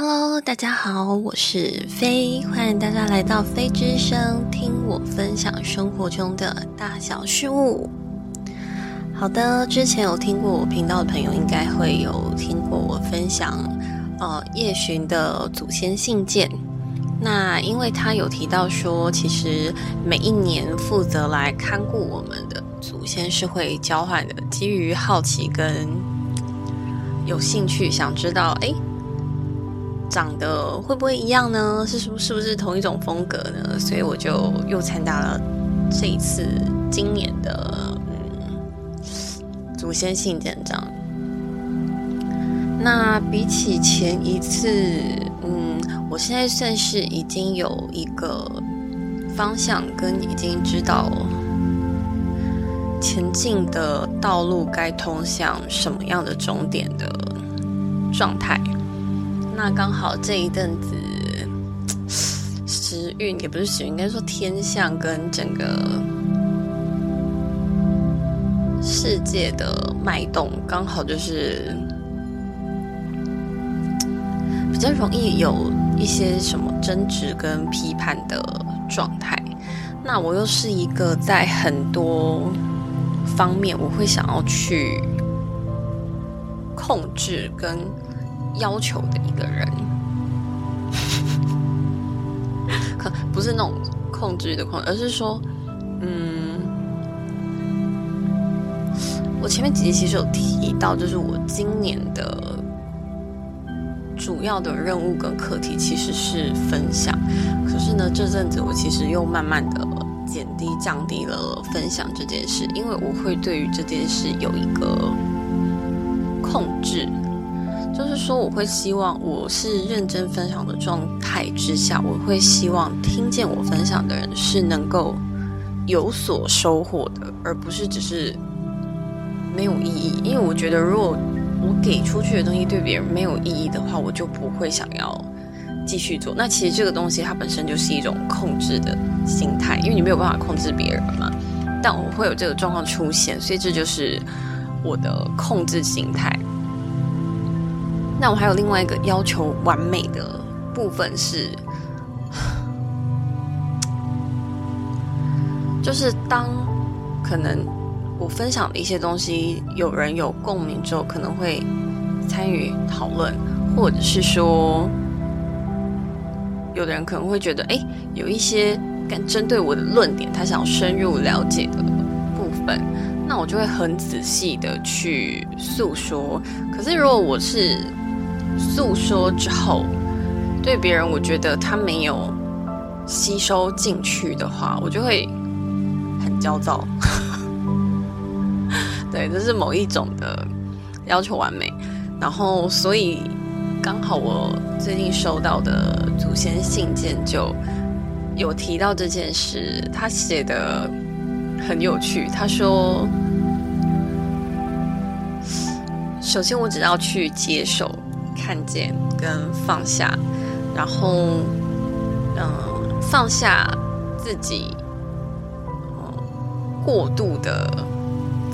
Hello，大家好，我是飞，欢迎大家来到飞之声，听我分享生活中的大小事物。好的，之前有听过我频道的朋友，应该会有听过我分享呃夜巡的祖先信件。那因为他有提到说，其实每一年负责来看顾我们的祖先是会交换的。基于好奇跟有兴趣，想知道哎。长得会不会一样呢？是是不是不是同一种风格呢？所以我就又参加了这一次今年的嗯祖先信件章。那比起前一次，嗯，我现在算是已经有一个方向，跟已经知道前进的道路该通向什么样的终点的状态。那刚好这一阵子时运也不是时运，应该说天象跟整个世界的脉动，刚好就是比较容易有一些什么争执跟批判的状态。那我又是一个在很多方面我会想要去控制跟。要求的一个人，可不是那种控制的控，而是说，嗯，我前面几集其实有提到，就是我今年的主要的任务跟课题其实是分享，可是呢，这阵子我其实又慢慢的减低、降低了分享这件事，因为我会对于这件事有一个控制。就是说，我会希望我是认真分享的状态之下，我会希望听见我分享的人是能够有所收获的，而不是只是没有意义。因为我觉得，如果我给出去的东西对别人没有意义的话，我就不会想要继续做。那其实这个东西它本身就是一种控制的心态，因为你没有办法控制别人嘛。但我会有这个状况出现，所以这就是我的控制心态。那我还有另外一个要求完美的部分是，就是当可能我分享的一些东西有人有共鸣之后，可能会参与讨论，或者是说，有的人可能会觉得，哎，有一些敢针对我的论点，他想深入了解的部分，那我就会很仔细的去诉说。可是如果我是诉说之后，对别人我觉得他没有吸收进去的话，我就会很焦躁。对，这是某一种的要求完美。然后，所以刚好我最近收到的祖先信件就有提到这件事。他写的很有趣，他说：“首先，我只要去接受。”看见跟放下，然后嗯，放下自己嗯过度的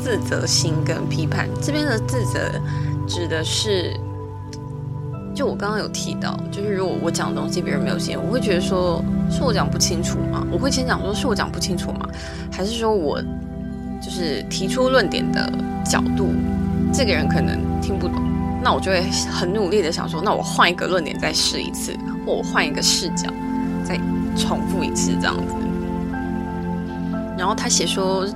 自责心跟批判。这边的自责指的是，就我刚刚有提到，就是如果我讲的东西别人没有信，我会觉得说是我讲不清楚吗？我会先讲说是我讲不清楚吗？还是说我就是提出论点的角度，这个人可能听不懂？那我就会很努力的想说，那我换一个论点再试一次，或我换一个视角再重复一次这样子。然后他写说，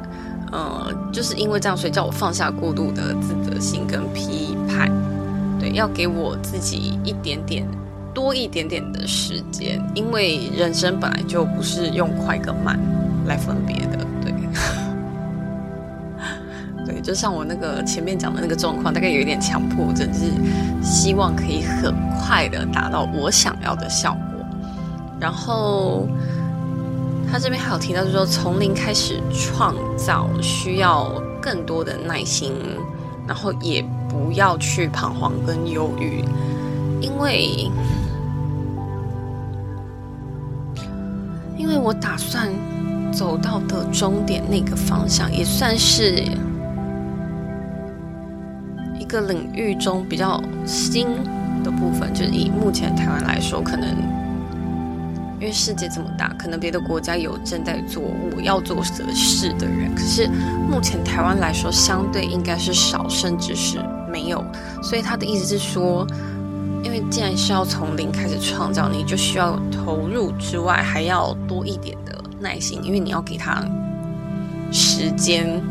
呃，就是因为这样，所以叫我放下过度的自责心跟批判，对，要给我自己一点点多一点点的时间，因为人生本来就不是用快跟慢来分别的，就像我那个前面讲的那个状况，大概有一点强迫症，就是希望可以很快的达到我想要的效果。然后他这边还有提到，就是说从零开始创造需要更多的耐心，然后也不要去彷徨跟忧郁，因为因为我打算走到的终点那个方向，也算是。个领域中比较新的部分，就是以目前台湾来说，可能因为世界这么大，可能别的国家有正在做我要做的事的人，可是目前台湾来说，相对应该是少，甚至是没有。所以他的意思是说，因为既然是要从零开始创造，你就需要投入之外，还要多一点的耐心，因为你要给他时间。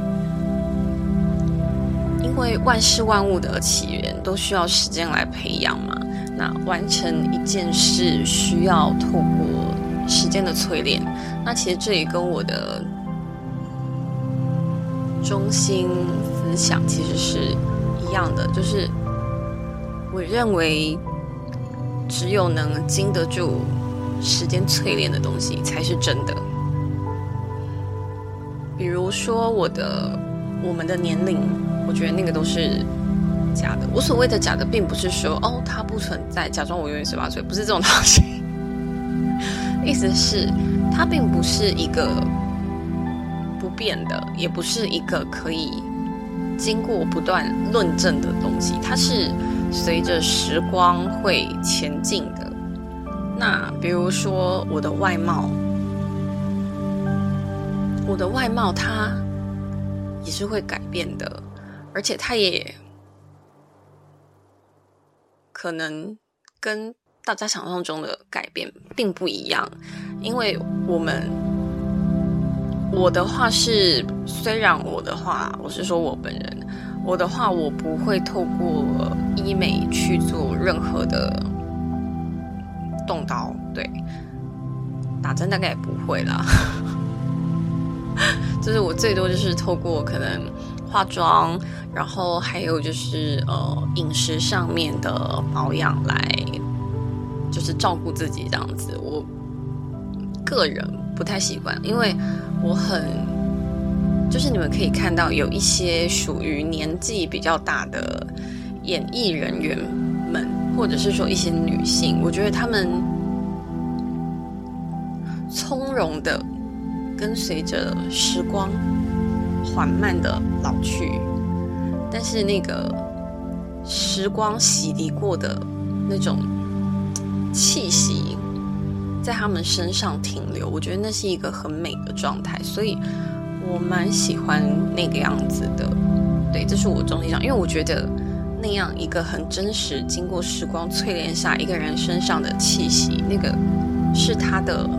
因为万事万物的起源都需要时间来培养嘛，那完成一件事需要透过时间的淬炼。那其实这也跟我的中心思想其实是一样的，就是我认为只有能经得住时间淬炼的东西才是真的。比如说我的我们的年龄。我觉得那个都是假的。我所谓的假的，并不是说哦它不存在，假装我永远十八岁，不是这种东西。意思是，它并不是一个不变的，也不是一个可以经过不断论证的东西。它是随着时光会前进的。那比如说我的外貌，我的外貌它也是会改变的。而且它也可能跟大家想象中的改变并不一样，因为我们我的话是，虽然我的话，我是说我本人，我的话我不会透过医美去做任何的动刀，对，打针大概也不会啦，就是我最多就是透过可能。化妆，然后还有就是呃饮食上面的保养来，就是照顾自己这样子。我个人不太习惯，因为我很就是你们可以看到有一些属于年纪比较大的演艺人员们，或者是说一些女性，我觉得她们从容的跟随着时光。缓慢的老去，但是那个时光洗涤过的那种气息，在他们身上停留，我觉得那是一个很美的状态，所以我蛮喜欢那个样子的。对，这是我中心上，因为我觉得那样一个很真实，经过时光淬炼下一个人身上的气息，那个是他的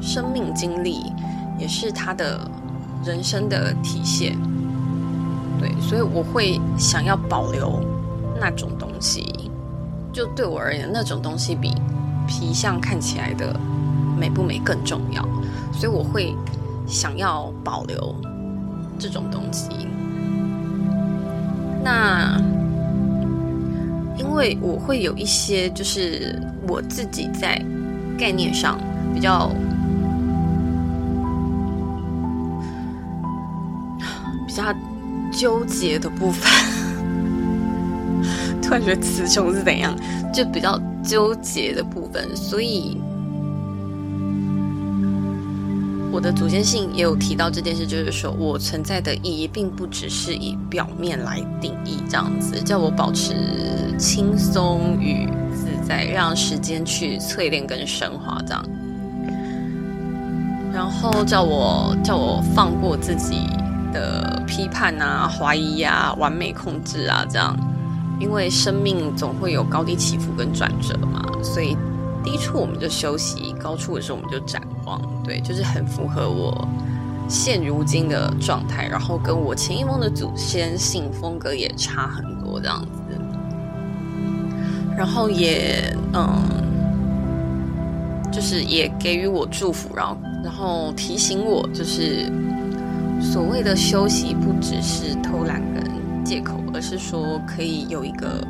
生命经历，也是他的。人生的体现，对，所以我会想要保留那种东西。就对我而言，那种东西比皮相看起来的美不美更重要，所以我会想要保留这种东西。那因为我会有一些，就是我自己在概念上比较。纠结的部分，突然觉得词穷是怎样？就比较纠结的部分，所以我的祖先信也有提到这件事，就是说我存在的意义，并不只是以表面来定义，这样子叫我保持轻松与自在，让时间去淬炼跟升华，这样，然后叫我叫我放过自己。的批判啊、怀疑啊、完美控制啊，这样，因为生命总会有高低起伏跟转折嘛，所以低处我们就休息，高处的时候我们就展望，对，就是很符合我现如今的状态，然后跟我前一梦的祖先性风格也差很多这样子，然后也嗯，就是也给予我祝福，然后然后提醒我就是。所谓的休息，不只是偷懒跟借口，而是说可以有一个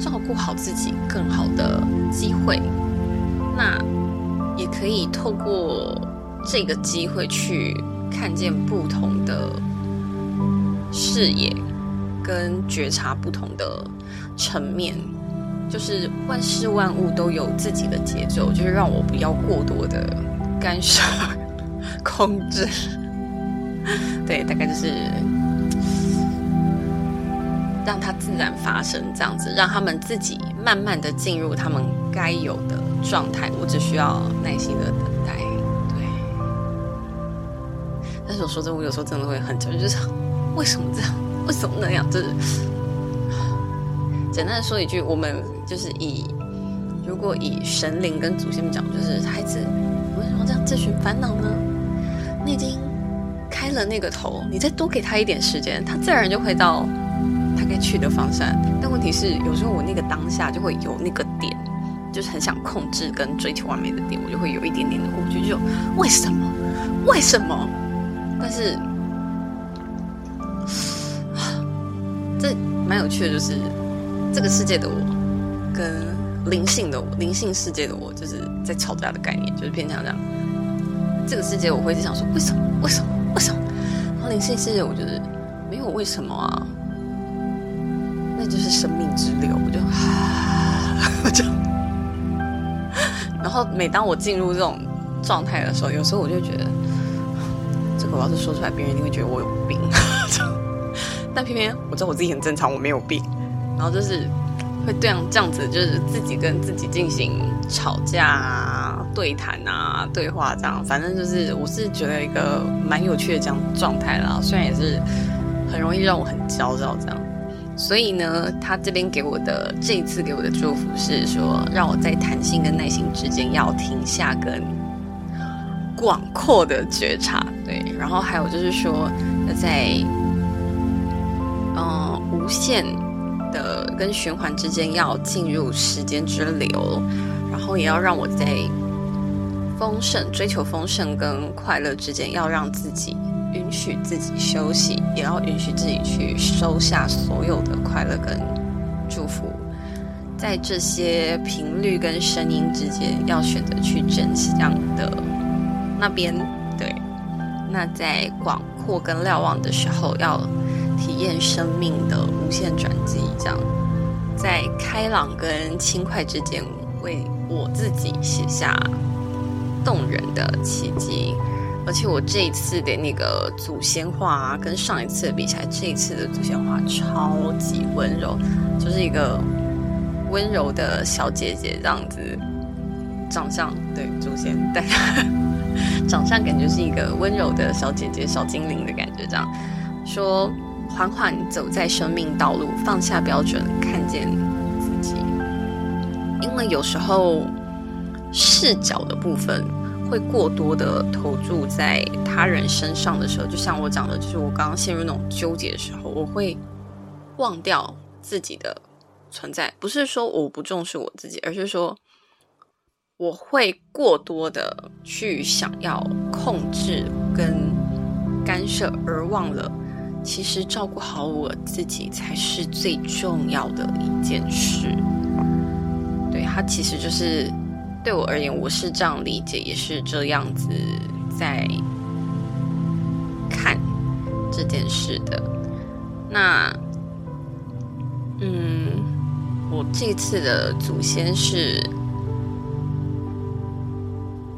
照顾好自己更好的机会。那也可以透过这个机会去看见不同的视野，跟觉察不同的层面。就是万事万物都有自己的节奏，就是让我不要过多的干涉、控制。对，大概就是让它自然发生，这样子让他们自己慢慢的进入他们该有的状态。我只需要耐心的等待。对。但是我说真，我有时候真的会很焦虑，就是为什么这样？为什么那样？就是简单的说一句，我们就是以如果以神灵跟祖先们讲，就是孩子为什么这样自寻烦恼呢？你已经了那个头，你再多给他一点时间，他自然就会到他该去的方向。但问题是，有时候我那个当下就会有那个点，就是很想控制跟追求完美的点，我就会有一点点的恐惧，就为什么？为什么？但是。这蛮有趣的，就是这个世界的我跟灵性的我，灵性世界的我，就是在吵架的概念，就是偏向这样。这个世界我会一直想说，为什么？为什么？为什么？然后灵性世界，我觉得没有为什么啊，那就是生命之流。我就，我 就，然后每当我进入这种状态的时候，有时候我就觉得，这个我要是说出来，别人一定会觉得我有病。但偏偏我知道我自己很正常，我没有病，然后就是会这样这样子，就是自己跟自己进行吵架啊、对谈啊、对话这样，反正就是我是觉得一个蛮有趣的这样状态啦。虽然也是很容易让我很焦躁这样，所以呢，他这边给我的这一次给我的祝福是说，让我在弹性跟耐心之间要停下跟广阔的觉察，对，然后还有就是说在。嗯，无限的跟循环之间要进入时间之流，然后也要让我在丰盛、追求丰盛跟快乐之间，要让自己允许自己休息，也要允许自己去收下所有的快乐跟祝福，在这些频率跟声音之间，要选择去正向的那边。对，那在广阔跟瞭望的时候要。体验生命的无限转机，这样在开朗跟轻快之间，为我自己写下动人的奇迹。而且我这一次的那个祖先画，跟上一次比起来，这一次的祖先画超级温柔，就是一个温柔的小姐姐这样子，长相对祖先，但长相感觉是一个温柔的小姐姐、小精灵的感觉，这样说。缓缓走在生命道路，放下标准，看见自己。因为有时候视角的部分会过多的投注在他人身上的时候，就像我讲的，就是我刚刚陷入那种纠结的时候，我会忘掉自己的存在。不是说我不重视我自己，而是说我会过多的去想要控制跟干涉，而忘了。其实照顾好我自己才是最重要的一件事。对他，其实就是对我而言，我是这样理解，也是这样子在看这件事的。那，嗯，我这次的祖先是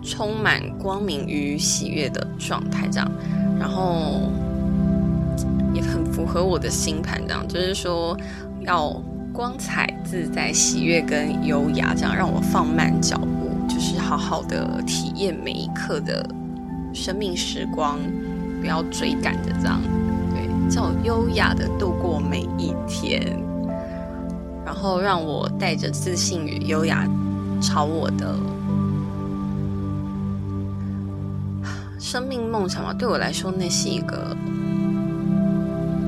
充满光明与喜悦的状态，这样，然后。也很符合我的星盘，这样就是说要光彩自在、喜悦跟优雅，这样让我放慢脚步，就是好好的体验每一刻的生命时光，不要追赶着这样，对，叫优雅的度过每一天，然后让我带着自信与优雅朝我的生命梦想嘛，对我来说那是一个。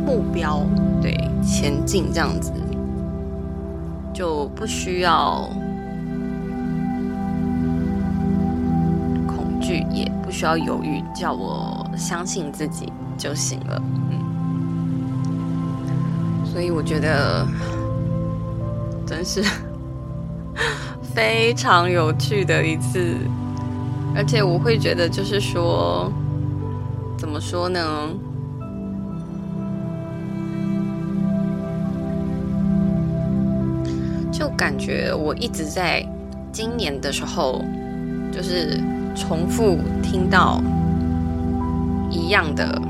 目标对前进这样子，就不需要恐惧，也不需要犹豫，叫我相信自己就行了。嗯，所以我觉得真是非常有趣的一次，而且我会觉得就是说，怎么说呢？就感觉我一直在今年的时候，就是重复听到一样的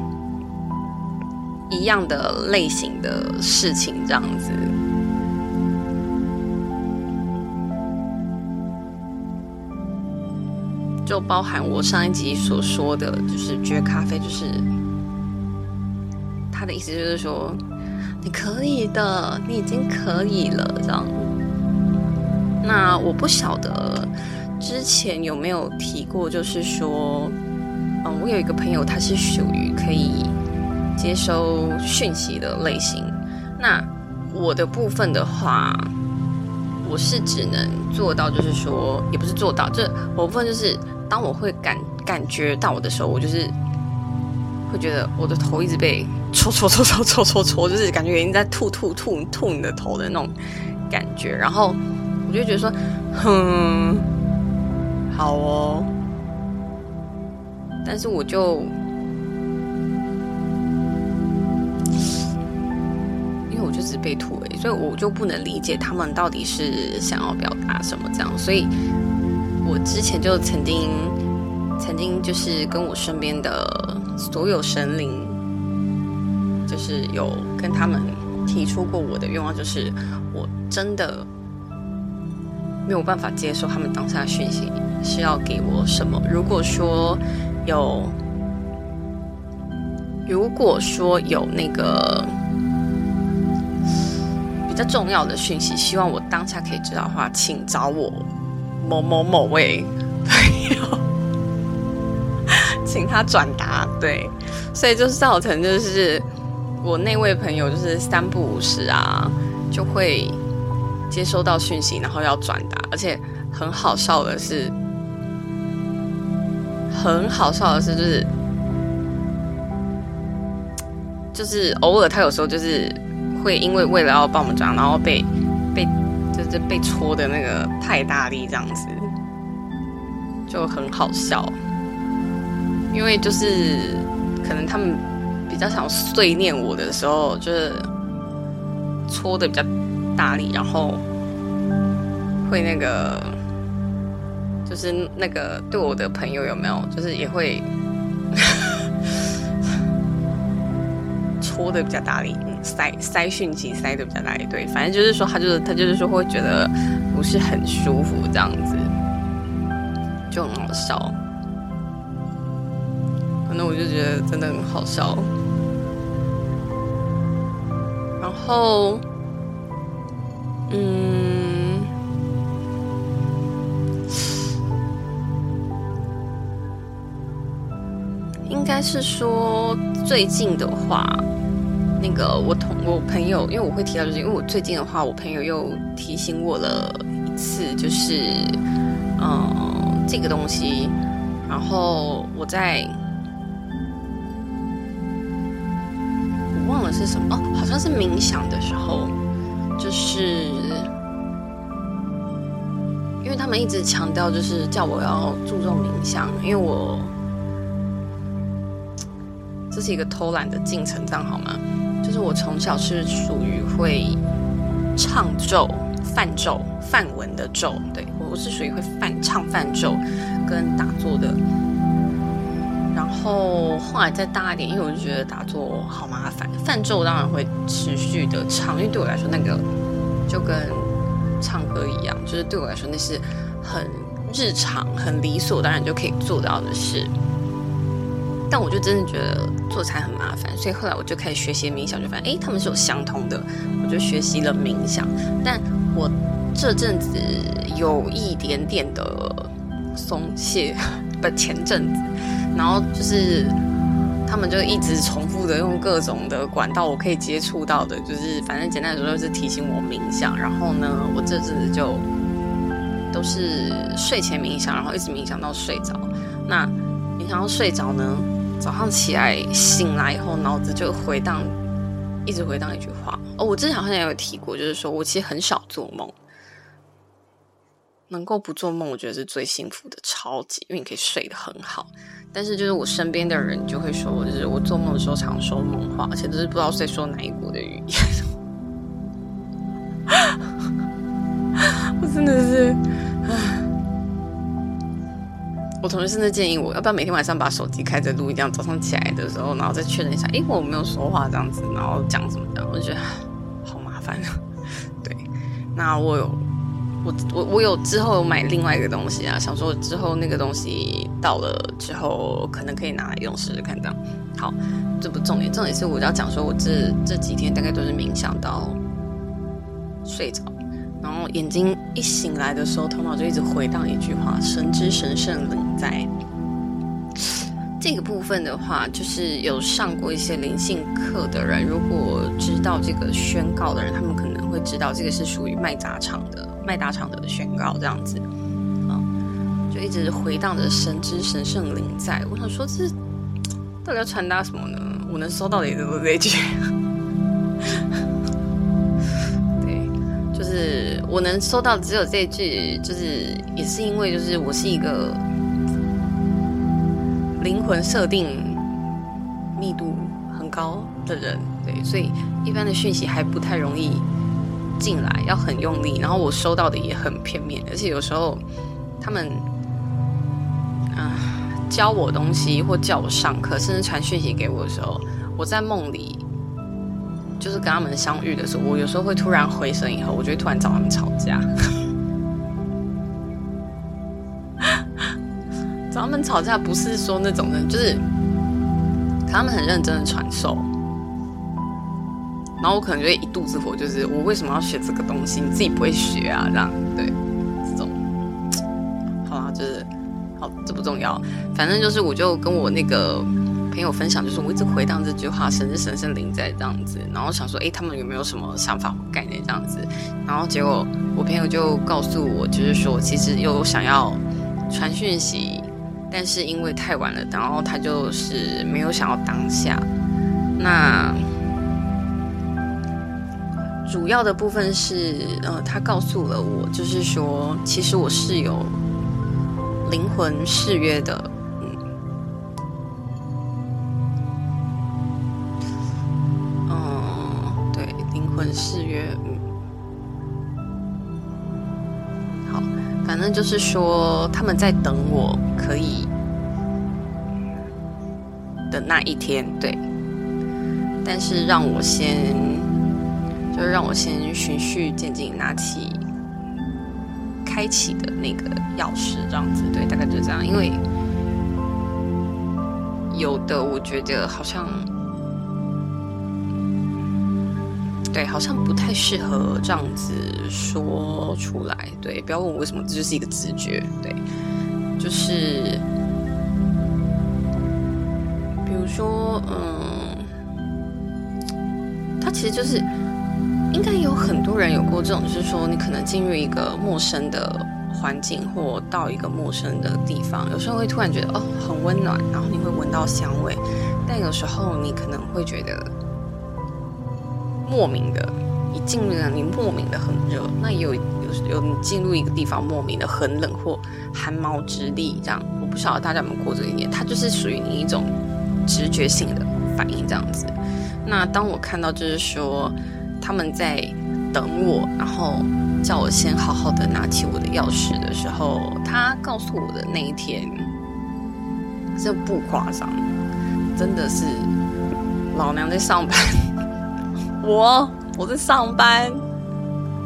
一样的类型的事情，这样子。就包含我上一集所说的，就是觉咖啡就是他的意思，就是说你可以的，你已经可以了，这样。那我不晓得之前有没有提过，就是说，嗯，我有一个朋友，他是属于可以接收讯息的类型。那我的部分的话，我是只能做到，就是说，也不是做到，这我部分就是。当我会感感觉到我的时候，我就是会觉得我的头一直被戳戳戳戳戳戳戳，就是感觉已经在吐吐吐吐你的头的那种感觉。然后我就觉得说，哼，好哦。但是我就因为我就只被吐而已，所以我就不能理解他们到底是想要表达什么这样，所以。我之前就曾经，曾经就是跟我身边的所有神灵，就是有跟他们提出过我的愿望，就是我真的没有办法接受他们当下讯息是要给我什么。如果说有，如果说有那个比较重要的讯息，希望我当下可以知道的话，请找我。某某某位朋友，请他转达。对，所以就是造成，就是我那位朋友就是三不五时啊，就会接收到讯息，然后要转达。而且很好笑的是，很好笑的是，就是就是偶尔他有时候就是会因为为了要帮我们转，然后被被。就是被戳的那个太大力，这样子就很好笑。因为就是可能他们比较想碎念我的时候，就是戳的比较大力，然后会那个就是那个对我的朋友有没有，就是也会 戳的比较大力。塞塞讯息塞的比较大力对，反正就是说他就是他就是说会觉得不是很舒服这样子，就很好笑。反正我就觉得真的很好笑。然后，嗯，应该是说最近的话。那个我同我朋友，因为我会提到，就是因为我最近的话，我朋友又提醒我了一次，就是嗯这个东西，然后我在我忘了是什么哦，好像是冥想的时候，就是他们一直强调，就是叫我要注重冥想，因为我这是一个偷懒的进程，这样好吗？就是我从小是属于会唱咒、泛咒、泛文的咒，对我是属于会泛唱泛咒跟打坐的。然后后来再大一点，因为我就觉得打坐好麻烦，泛咒当然会持续的唱，因为对我来说那个就跟唱歌一样，就是对我来说那是很日常、很理所当然就可以做到的事。但我就真的觉得做菜很麻烦，所以后来我就开始学习冥想，就发现哎，他们是有相通的，我就学习了冥想。但我这阵子有一点点的松懈，不前阵子，然后就是他们就一直重复的用各种的管道，我可以接触到的，就是反正简单来说就是提醒我冥想。然后呢，我这阵子就都是睡前冥想，然后一直冥想到睡着。那冥想到睡着呢？早上起来醒来以后，脑子就回荡，一直回荡一句话。哦，我之前好像也有提过，就是说我其实很少做梦，能够不做梦，我觉得是最幸福的，超级，因为你可以睡得很好。但是就是我身边的人就会说，就是我做梦的时候常说梦话，而且都是不知道在说哪一国的语言。我真的是，我同学甚至建议我要不要每天晚上把手机开着录，这样早上起来的时候，然后再确认一下，诶，我没有说话这样子，然后讲什么这样，我觉得 好麻烦。对，那我有我我我有之后买另外一个东西啊，想说之后那个东西到了之后，可能可以拿来用试试看这样。好，这不重点，重点是我要讲说，我这这几天大概都是冥想到睡着。然后眼睛一醒来的时候，头脑就一直回荡一句话：“神之神圣灵在。”这个部分的话，就是有上过一些灵性课的人，如果知道这个宣告的人，他们可会知道这个是属于麦达场的麦达场的宣告，这样子，啊，就一直回荡着“神之神圣灵在”。我想说，这是到底要传达什么呢？我能收到的也只有这句。对，就是我能收到只有这句，就是也是因为就是我是一个灵魂设定密度很高的人，对，所以一般的讯息还不太容易进来，要很用力。然后我收到的也很片面，而且有时候他们啊教我东西或叫我上课，甚至传讯息给我的时候，我在梦里。就是跟他们相遇的时候，我有时候会突然回神，以后我就会突然找他们吵架。找他们吵架不是说那种人，就是他们很认真的传授，然后我可能就会一肚子火，就是我为什么要学这个东西？你自己不会学啊？这样对，这种好啦，就是好，这不重要，反正就是我就跟我那个。朋友分享就是我一直回荡这句话“神是神圣灵在”这样子，然后想说，哎，他们有没有什么想法或概念这样子？然后结果我朋友就告诉我，就是说其实有想要传讯息，但是因为太晚了，然后他就是没有想要当下。那主要的部分是，呃，他告诉了我，就是说其实我是有灵魂誓约的。嗯，哦，对，灵魂誓约，嗯，好，反正就是说他们在等我可以的那一天，对。但是让我先，就让我先循序渐进，拿起开启的那个钥匙，这样子，对，大概就这样。因为有的我觉得好像。对，好像不太适合这样子说出来。对，不要问我为什么，这就是一个直觉。对，就是，比如说，嗯，他其实就是，应该有很多人有过这种，就是说，你可能进入一个陌生的环境，或到一个陌生的地方，有时候会突然觉得哦，很温暖，然后你会闻到香味，但有时候你可能会觉得。莫名的，你进入了，你莫名的很热，那有有有你进入一个地方莫名的很冷或汗毛直立，这样我不晓得大家有没有过这一年，它就是属于你一种直觉性的反应这样子。那当我看到就是说他们在等我，然后叫我先好好的拿起我的钥匙的时候，他告诉我的那一天，这不夸张，真的是老娘在上班。我我在上班，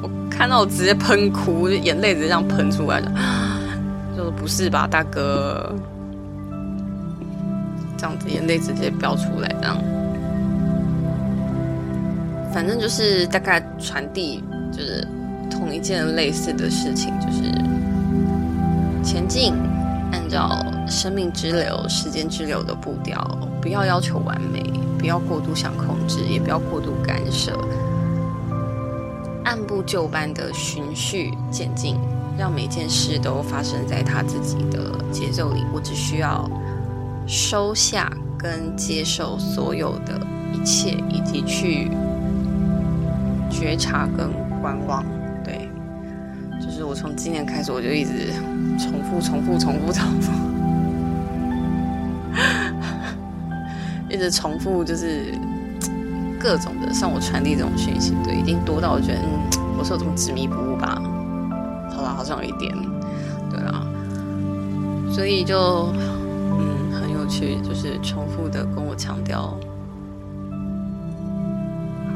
我看到我直接喷哭，眼泪直接这样喷出来了，就说不是吧，大哥，这样子眼泪直接飙出来，这样，反正就是大概传递就是同一件类似的事情，就是前进，按照生命之流、时间之流的步调，不要要求完美。不要过度想控制，也不要过度干涉，按部就班的循序渐进，让每件事都发生在他自己的节奏里。我只需要收下跟接受所有的一切，以及去觉察跟观望。对，就是我从今年开始，我就一直重复、重复、重复、重复。一直重复，就是各种的向我传递这种讯息，对，已经多到我觉得，嗯，我是有这么执迷不悟吧？好了，好像有一点，对啊，所以就嗯很有趣，就是重复的跟我强调，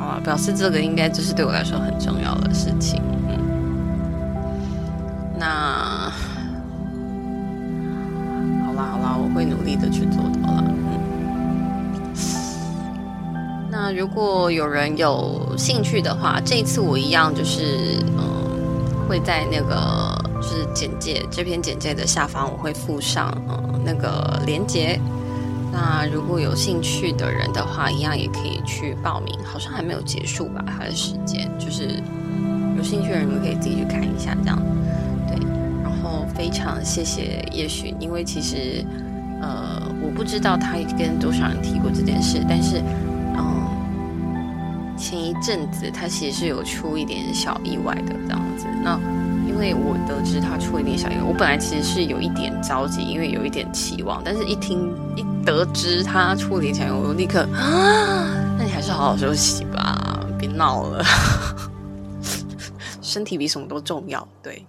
啊，表示这个应该就是对我来说很重要的事情。嗯，那好啦好啦，我会努力的去做到了。那如果有人有兴趣的话，这一次我一样就是嗯会在那个。就是简介这篇简介的下方，我会附上嗯那个链接。那如果有兴趣的人的话，一样也可以去报名。好像还没有结束吧，它的时间就是有兴趣的人们可以自己去看一下，这样对。然后非常谢谢叶许，因为其实呃我不知道他跟多少人提过这件事，但是嗯前一阵子他其实是有出一点小意外的这样子，那。因为我得知他出了一点小意外，我本来其实是有一点着急，因为有一点期望，但是一听一得知他出了一点小意外，我立刻啊，那你还是好好休息吧，别闹了，身体比什么都重要，对。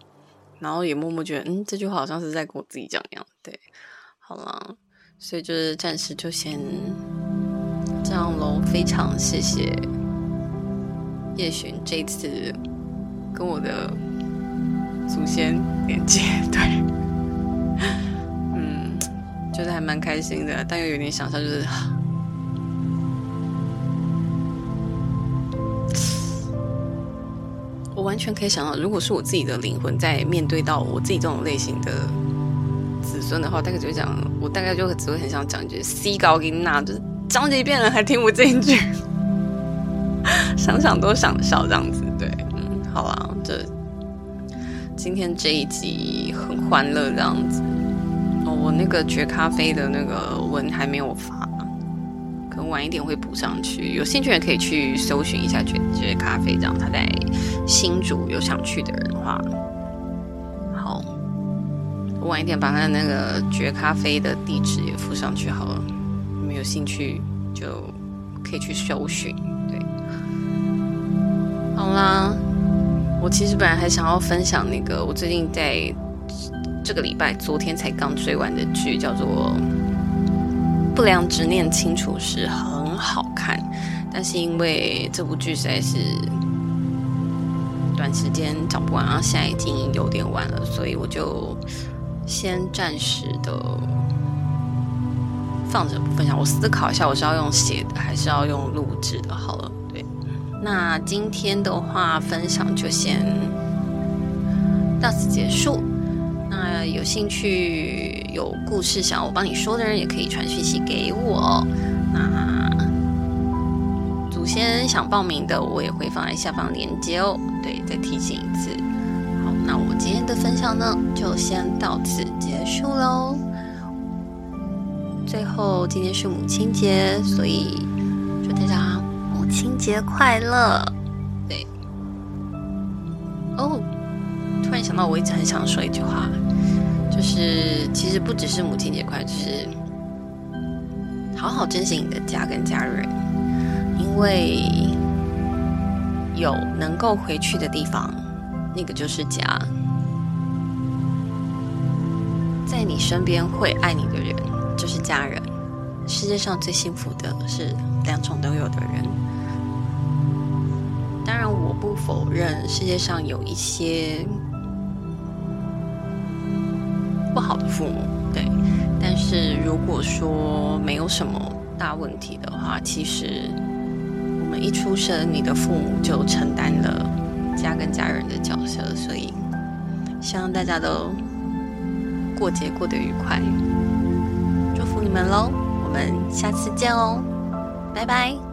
然后也默默觉得，嗯，这句话好像是在跟我自己讲一样，对。好了，所以就是暂时就先这样喽，非常谢谢叶璇这次跟我的。祖先连接，对，觉得还蛮开心的，但又有点想象，就是我完全可以想到，如果是我自己的灵魂在面对到我自己这种类型的子孙的话，大概就会讲，我大概就只会很想讲一句 “C 高音呐”，就是讲几遍了还听不进去，想想都想笑这样子，对，嗯，好了，这。今天这一集很欢乐，这样子。那个绝咖啡的那个文还没有发，可能晚一点会补上去。有兴趣的可以去搜寻一下绝绝咖啡，这样他在新竹有想去的人的话，好，我晚一点把他那个绝咖啡的地址也附上去好了。你们有兴趣就可以去搜寻，对，好啦。我其实本来还想要分享那个我最近在这个礼拜昨天才刚追完的剧，叫做《不良执念清除时》，很好看。但是因为这部剧实在是短时间找不完，然后现在已经有点晚了，所以我就先暂时的放着不分享。我思考一下，我是要用写的还是要用录制的？好了。对那今天的话，分享就先到此结束。那有兴趣、有故事想要我帮你说的人，也可以传讯息给我。那祖先想报名的，我也会放在下方链接哦。对，再提醒一次。好，那我今天的分享呢，就先到此结束喽。最后，今天是母亲节，所以祝大家。母亲节快乐，对。哦，到，我一直很想说一句话，就是其实不只是母亲节快乐，就是好好珍惜你的家跟家人，因为有能够回去的地方，那个就是家。在你身边会爱你的人就是家人。世界上最幸福的是两种都有的人。当然，我不否认世界上有一些不好的父母，对。但是如果说没有什么大问题的话，其实我们一出生，你的父母就承担了家跟家人的角色，所以希望大家都过节过得愉快，祝福你们喽！我们下次见哦，拜拜。